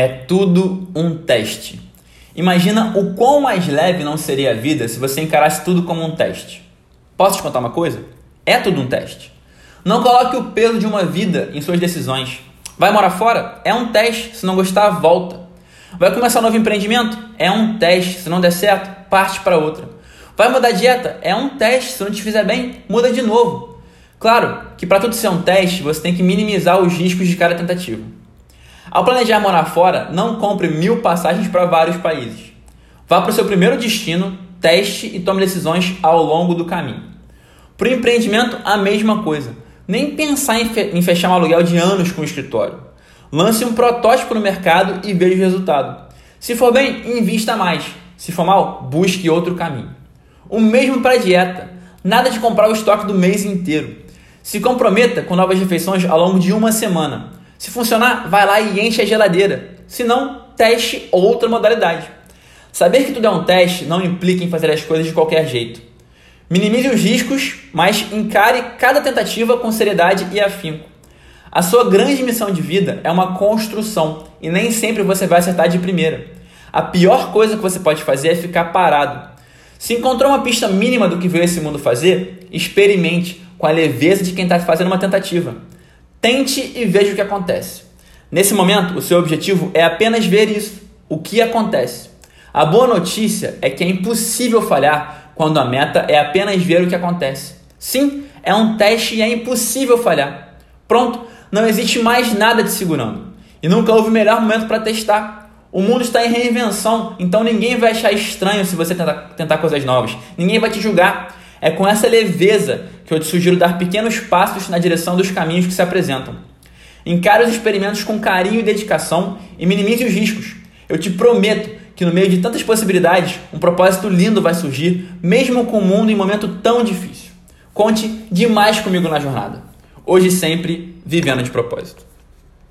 É tudo um teste. Imagina o quão mais leve não seria a vida se você encarasse tudo como um teste. Posso te contar uma coisa? É tudo um teste. Não coloque o peso de uma vida em suas decisões. Vai morar fora? É um teste. Se não gostar, volta. Vai começar um novo empreendimento? É um teste. Se não der certo, parte para outra. Vai mudar dieta? É um teste. Se não te fizer bem, muda de novo. Claro que para tudo ser um teste, você tem que minimizar os riscos de cada tentativa. Ao planejar morar fora, não compre mil passagens para vários países. Vá para o seu primeiro destino, teste e tome decisões ao longo do caminho. Para o empreendimento, a mesma coisa. Nem pensar em, fechar um aluguel de anos com o escritório. Lance um protótipo no mercado e veja o resultado. Se for bem, invista mais. Se for mal, busque outro caminho. O mesmo para a dieta. Nada de comprar o estoque do mês inteiro. Se comprometa com novas refeições ao longo de uma semana. Se funcionar, vai lá e enche a geladeira. Se não, teste outra modalidade. Saber que tudo é um teste não implica em fazer as coisas de qualquer jeito. Minimize os riscos, mas encare cada tentativa com seriedade e afinco. A sua grande missão de vida é uma construção e nem sempre você vai acertar de primeira. A pior coisa que você pode fazer é ficar parado. Se encontrou uma pista mínima do que veio esse mundo fazer, experimente com a leveza de quem está fazendo uma tentativa. Tente e veja o que acontece. Nesse momento, o seu objetivo é apenas ver isso, o que acontece. A boa notícia é que é impossível falhar quando a meta é apenas ver o que acontece. Sim, é um teste e é impossível falhar. Pronto, não existe mais nada te segurando. E nunca houve melhor momento para testar. O mundo está em reinvenção, então ninguém vai achar estranho se você tentar, tentar coisas novas. Ninguém vai te julgar. É com essa leveza que eu te sugiro dar pequenos passos na direção dos caminhos que se apresentam. Encare os experimentos com carinho e dedicação e minimize os riscos. Eu te prometo que no meio de tantas possibilidades, um propósito lindo vai surgir, mesmo com o mundo em momento tão difícil. Conte demais comigo na jornada. Hoje e sempre, vivendo de propósito.